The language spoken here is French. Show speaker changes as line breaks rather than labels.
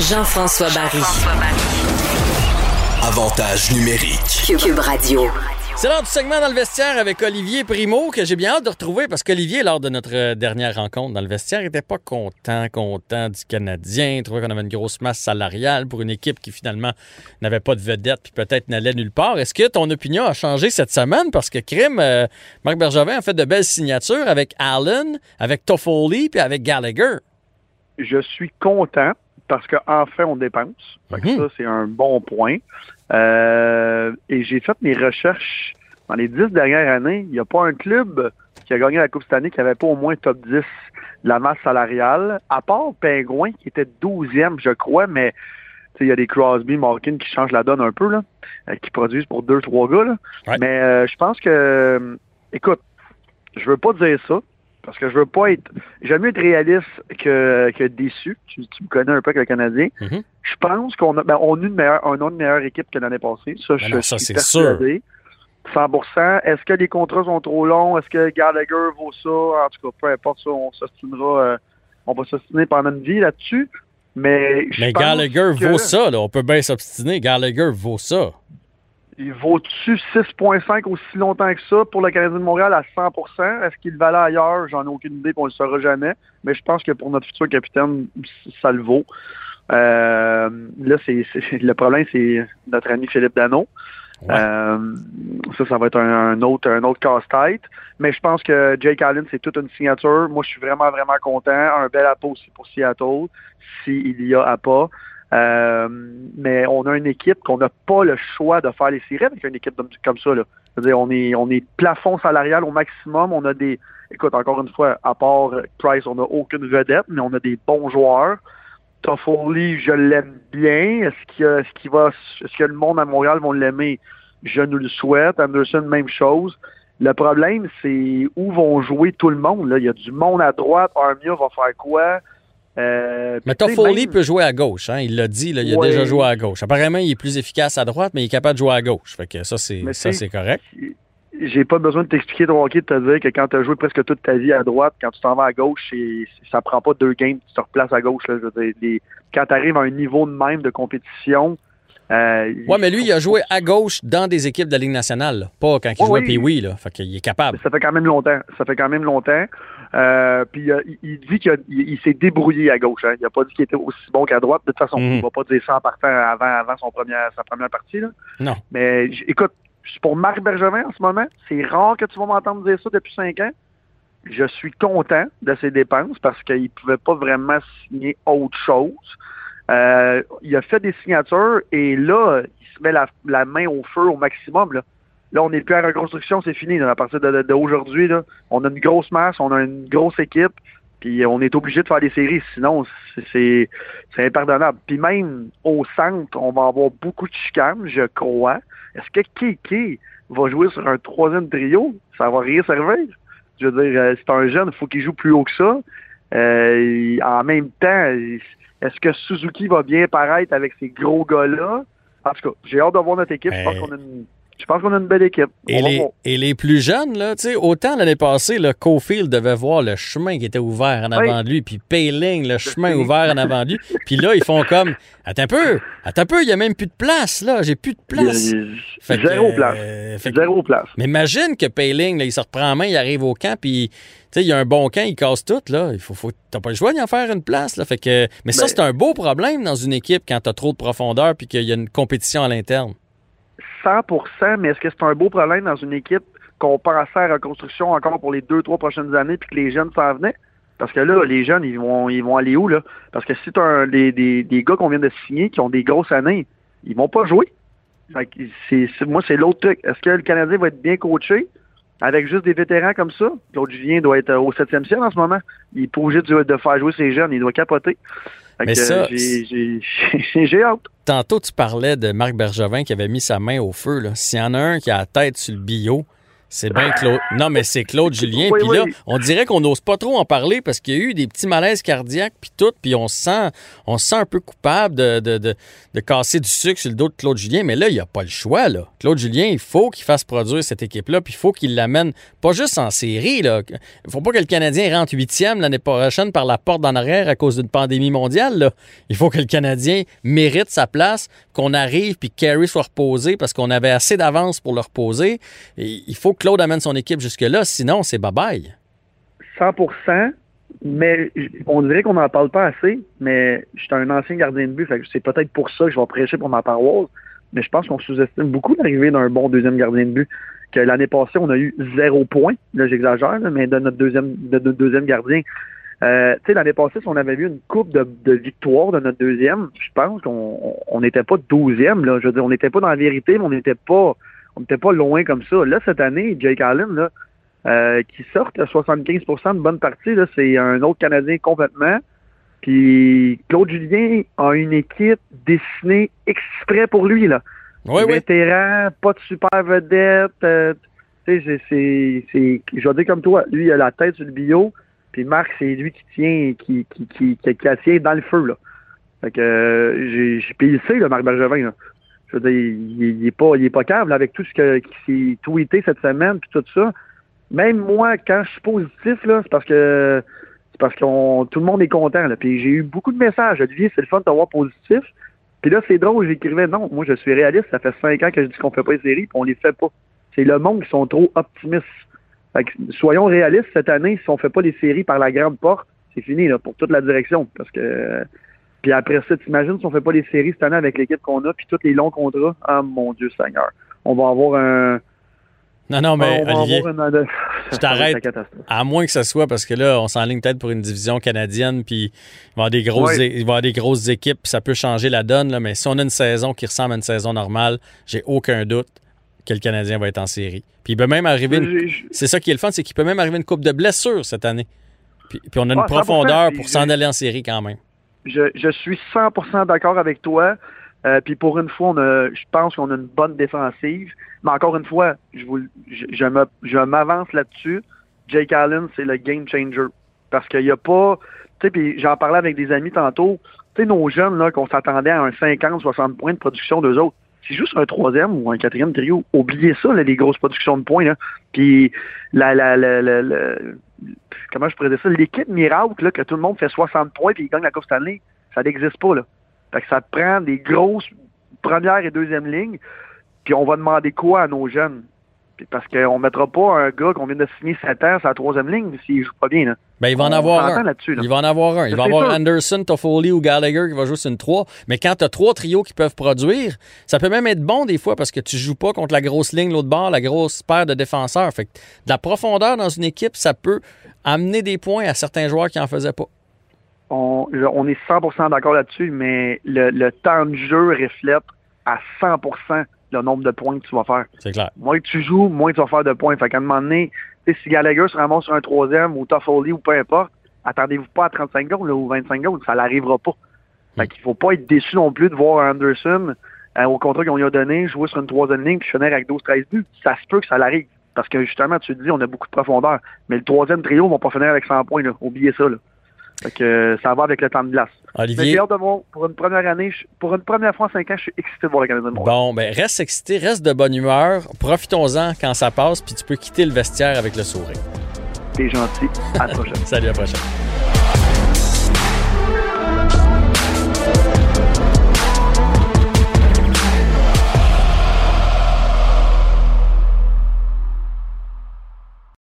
Jean-François Barry.
Avantage numérique.
Cube Radio.
C'est l'heure du segment dans le vestiaire avec Olivier Primo que j'ai bien hâte de retrouver parce qu'Olivier, lors de notre euh, dernière rencontre dans le vestiaire, était pas content, content du Canadien. Il trouvait qu'on avait une grosse masse salariale pour une équipe qui finalement n'avait pas de vedette puis peut-être n'allait nulle part. Est-ce que ton opinion a changé cette semaine? Parce que Crime, euh, Marc Bergevin a fait de belles signatures avec Allen, avec Toffoli puis avec Gallagher.
Je suis content parce qu'enfin on dépense. Fait que
Mhm.
Ça, c'est un bon point. Euh, et j'ai fait mes recherches dans les dix dernières années. Il n'y a pas un club qui a gagné la Coupe cette année qui n'avait pas au moins top 10 de la masse salariale, à part Pingouin qui était 12e, je crois, mais il y a des Crosby, Malkin qui changent la donne un peu, là, euh, qui produisent pour deux, trois gars. Là.
Ouais.
Mais euh, je pense que, écoute, je veux pas dire ça, parce que je veux pas être. J'aime mieux être réaliste que, que déçu. Tu, tu me connais un peu avec le Canadien.
Mhm.
Je pense qu'on a, ben, on a une meilleure, un autre meilleure équipe que l'année passée. Ça, je
non, ça,
suis
c'est
persuadé. 100 Est-ce que les contrats sont trop longs? Est-ce que Gallagher vaut ça? En tout cas, peu importe ça, on s'ostinera. euh, on va s'ostiner pendant une vie là-dessus. Mais, je
Mais
pense
Gallagher
que
vaut ça, là. On peut bien s'obstiner. Gallagher vaut ça.
Il vaut-tu 6,5 aussi longtemps que ça pour le Canadien de Montréal à 100% Est-ce qu'il valait ailleurs? J'en ai aucune idée, on le saura jamais. Mais je pense que pour notre futur capitaine, ça le vaut. Euh, là, c'est le problème, c'est notre ami Philippe Dano.
Ouais.
Euh, ça, ça va être un, un autre, un autre casse-tête. Mais je pense que Jake Allen, c'est toute une signature. Moi, je suis vraiment, vraiment content. Un bel appât aussi pour Seattle, s'il y a appât. Euh, mais on a une équipe qu'on n'a pas le choix de faire les séries avec une équipe comme, ça. Là. On est, on est plafond salarial au maximum. On a des, écoute, encore une fois, à part Price, on n'a aucune vedette, mais on a des bons joueurs. Toffoli, je l'aime bien. Est-ce a- est-ce qu'il va, est-ce que le monde à Montréal va l'aimer? Je nous le souhaite. Anderson, même chose. Le problème, c'est où vont jouer tout le monde. Là? Il y a du monde à droite. Armia va faire quoi? Euh,
Mais Toffoli
même-
peut jouer à gauche. Hein? Il l'a dit, là, il a
Ouais.
déjà joué à gauche. Apparemment, il est plus efficace à droite, mais il est capable de jouer à gauche. Fait que ça, c'est ça, c'est correct.
j'ai pas besoin de t'expliquer hockey, de te dire que quand tu as joué presque toute ta vie à droite, quand tu t'en vas à gauche, ça prend pas deux games, tu te replaces à gauche. Là, je veux dire, les- quand tu arrives à un niveau de même de compétition. Euh,
Ouais, mais lui, il a joué à gauche dans des équipes de la Ligue nationale, là. pas quand il
Ouais,
jouait
oui.
puis oui, là. Fait qu'il est capable.
Ça fait quand même longtemps. Ça fait quand même longtemps. Euh, puis euh, il, il dit qu'il il, s'est débrouillé à gauche. Hein. Il a pas dit qu'il était aussi bon qu'à droite. De toute façon,
Mhm.
il va pas dire ça en partant avant, avant son première, sa première partie. Là.
Non.
Mais écoute, pour Marc Bergevin en ce moment, c'est rare que tu vas m'entendre dire ça depuis cinq ans. Je suis content de ses dépenses parce qu'il ne pouvait pas vraiment signer autre chose. Euh, il a fait des signatures et là, il se met la, la main au feu au maximum. Là, là on n'est plus à reconstruction, c'est fini. là. à partir d'aujourd'hui, de, on a une grosse masse, on a une grosse équipe, puis on est obligé de faire des séries. Sinon, c'est- impardonnable. Puis même au centre, on va avoir beaucoup de chicanes, je crois. Est-ce que Kiki va jouer sur un troisième trio? Ça va rien servir. Je veux dire, euh, c'est un jeune, il faut qu'il joue plus haut que ça. Euh, en même temps, est-ce que Suzuki va bien paraître avec ces gros gars-là? En tout cas, j'ai hâte de voir notre équipe. Je pense qu'on a une, je pense qu'on a une belle équipe.
Et les,
voir.
et les plus jeunes, là, tu sais, autant l'année passée, le Cofield devait voir le chemin qui était ouvert en avant
Oui.
de lui, puis Payling, le chemin ouvert en avant de lui. Puis là, ils font comme, attends un peu, attends un peu, il n'y a même plus de place, là, j'ai plus de place. Fait que,
Zéro
euh,
place.
fait que-
Zéro place.
Mais imagine que Payling, là, il se reprend en main, il arrive au camp, puis tu sais, il y a un bon camp, il casse tout, là. Il faut, faut, t'as pas le choix d'y en faire une place, là. Fait que, mais ça,
Ben-
c'est un beau problème dans une équipe quand t'as trop de profondeur puis qu'il y a une compétition à l'interne.
100% mais est-ce que c'est un beau problème dans une équipe qu'on pensait à reconstruction encore pour les deux, trois prochaines années puis que les jeunes s'en venaient? Parce que là, les jeunes, ils vont, ils vont aller où, là? Parce que si tu as des, des, gars qu'on vient de signer qui ont des grosses années, ils vont pas jouer. Fait que moi, c'est l'autre truc. Est-ce que le Canadien va être bien coaché avec juste des vétérans comme ça? Claude Julien doit être au septième ciel en ce moment. Il est obligé de, de faire jouer ses jeunes. Il doit capoter. Fait
Mais
que,
ça,
j'ai, hâte.
Tantôt, tu parlais de Marc Bergevin qui avait mis sa main au feu. S'il y en a un qui a la tête sur le bio, C'est bien Claude. Non, mais c'est Claude Julien.
Oui,
puis
oui.
là, on dirait qu'on n'ose pas trop en parler parce qu'il y a eu des petits malaises cardiaques puis tout, puis on se sent, on sent un peu coupable de, de, de, de casser du sucre sur le dos de Claude Julien. Mais là, il n'y a pas le choix. Là. Claude Julien, il faut qu'il fasse produire cette équipe-là, puis il faut qu'il l'amène pas juste en série. Là. Il faut pas que le Canadien rentre huitième l'année prochaine par la porte d'en arrière à cause d'une pandémie mondiale. Là. Il faut que le Canadien mérite sa place, qu'on arrive puis que Carey soit reposé parce qu'on avait assez d'avance pour le reposer. Et il faut Claude amène son équipe jusque-là, sinon c'est bye-bye.
100% mais on dirait qu'on n'en parle pas assez, mais j'étais un ancien gardien de but, c'est peut-être pour ça que je vais prêcher pour ma paroisse, mais je pense qu'on sous-estime beaucoup l'arrivée d'un bon deuxième gardien de but. Que l'année passée, on a eu zéro point, là j'exagère, mais de notre deuxième, gardien. Euh, tu sais, l'année passée, si on avait vu une coupe de, victoire de notre deuxième, je pense qu'on on n'était pas douzième, là. Je veux dire, on n'était pas dans la vérité, mais on n'était pas on n'était pas loin comme ça. Là, cette année, Jake Allen, là, euh, qui sortent à 75% de bonne partie, c'est un autre Canadien complètement. Puis Claude Julien a une équipe dessinée exprès pour lui, là.
Oui, oui.
Vétéran, pas de super vedette. euh, c'est- je vais dire comme toi, lui, il a la tête sur le bio, puis Marc, c'est lui qui tient, qui, qui, qui, qui, qui la tient dans le feu, là. Fait que, euh, j'ai, puis il le sait, là, Marc Bergevin, là. Je veux dire, il, il est pas, il est pas câble avec tout ce que, qui s'est tweeté cette semaine, puis tout ça. Même moi, quand je suis positif, là, c'est parce que, c'est parce qu'on, tout le monde est content, là. Puis j'ai eu beaucoup de messages. Olivier, c'est le fun de t'avoir positif. Puis là, c'est drôle, j'écrivais non, moi je suis réaliste, ça fait cinq ans que je dis qu'on fait pas les séries, puis on les fait pas. C'est le monde qui sont trop optimistes. Soyons réalistes, cette année, si on fait pas les séries par la grande porte, c'est fini là, pour toute la direction. Parce que puis après ça, t'imagines si on fait pas les séries cette année avec l'équipe qu'on a, puis tous les longs contrats, ah mon Dieu Seigneur. On va avoir un.
Non, non, mais
on va
Olivier,
avoir un-
je t'arrête. À moins que ce soit parce que là, on s'enligne peut-être pour une division canadienne, puis il va y avoir des grosses,
Ouais.
é- il va y avoir des grosses équipes, puis ça peut changer la donne. Là, mais si on a une saison qui ressemble à une saison normale, j'ai aucun doute que le Canadien va être en série. Puis il peut même arriver. une- C'est ça qui est le fun, c'est qu'il peut même arriver une coupe de blessures cette année. Puis, puis on a une
Ah, 100%,
profondeur pour s'en aller en série quand même.
Je, suis 100% d'accord avec toi. Euh, puis pour une fois, je pense qu'on a une bonne défensive. Mais encore une fois, je, m'avance là-dessus. Jake Allen, c'est le game changer. Parce qu'il n'y a pas... Tu sais, puis j'en parlais avec des amis tantôt. Tu sais, nos jeunes, là, qu'on s'attendait à un 50-60 points de production d'eux autres, c'est juste un troisième ou un quatrième trio. Oubliez ça, là, les grosses productions de points. Puis la- comment je pourrais dire ça, l'équipe miracle, là, que tout le monde fait 60 points puis il gagne la Coupe Stanley, ça n'existe pas, là. Fait que ça prend des grosses première et deuxième lignes, puis on va demander quoi à nos jeunes? Parce qu'on ne mettra pas un gars qu'on vient de signer 7 ans sur la troisième ligne s'il joue pas bien, là.
Ben, il va en avoir un.
là-dessus, là.
Il va en avoir un. Il va avoir. Anderson, Toffoli ou Gallagher qui va jouer sur une 3. Mais quand tu as trois trios qui peuvent produire, ça peut même être bon des fois parce que tu joues pas contre la grosse ligne l'autre bord, la grosse paire de défenseurs. Fait que de la profondeur dans une équipe, ça peut amener des points à certains joueurs qui en faisaient pas.
On, on est 100% d'accord là-dessus, mais le, le temps de jeu reflète à 100% le nombre de points que tu vas faire.
C'est clair.
Moins que tu joues, moins tu vas faire de points. Fait qu'à un moment donné, tu sais, si Gallagher se ramasse sur un troisième ou Toffoli ou peu importe, attendez-vous pas à 35 goals là, ou 25 goals, ça n'arrivera pas. Fait qu'il faut pas être déçu non plus de voir Anderson, euh, au contrat qu'on lui a donné, jouer sur une troisième ligne puis finir avec 12-13 buts. Ça se peut que ça l'arrive. Parce que justement, tu te dis, on a beaucoup de profondeur. Mais le troisième trio va pas finir avec 100 points. Là. Oubliez ça. Là. Fait que euh, ça va avec le temps de glace.
Olivier,
hâte de voir. Pour une première année, pour une première fois en 5 ans, je suis excité de voir le Canadien de Montréal.
bon, ben reste excité, reste de bonne humeur. Profitons-en quand ça passe, puis tu peux quitter le vestiaire avec le sourire.
T'es gentil. À la prochaine.
Salut, à la prochaine.